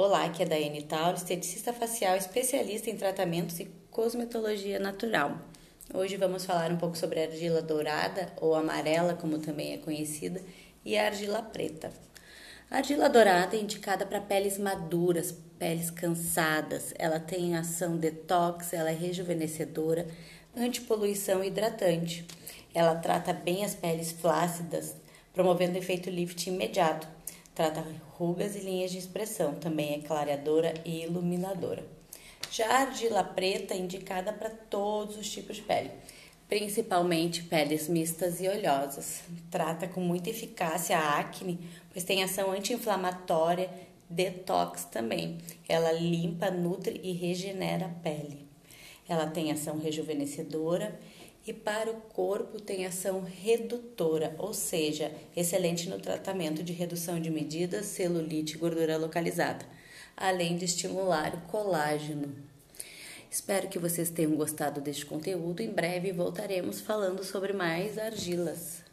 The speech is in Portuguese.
Olá, aqui é a Daiane Tauro, esteticista facial especialista em tratamentos e cosmetologia natural. Hoje vamos falar um pouco sobre a argila dourada ou amarela, como também é conhecida, e a argila preta. A argila dourada é indicada para peles maduras, peles cansadas. Ela tem ação detox, ela é rejuvenescedora, antipoluição e hidratante. Ela trata bem as peles flácidas, promovendo efeito lift imediato Trata rugas e linhas de expressão, também é clareadora e iluminadora. Já a argila preta é indicada para todos os tipos de pele, principalmente peles mistas e oleosas. Trata com muita eficácia a acne, pois tem ação anti-inflamatória, detox também. Ela limpa, nutre e regenera a pele. Ela tem ação rejuvenescedora e para o corpo tem ação redutora, ou seja, excelente no tratamento de redução de medidas, celulite e gordura localizada, além de estimular o colágeno. Espero que vocês tenham gostado deste conteúdo. Em breve voltaremos falando sobre mais argilas.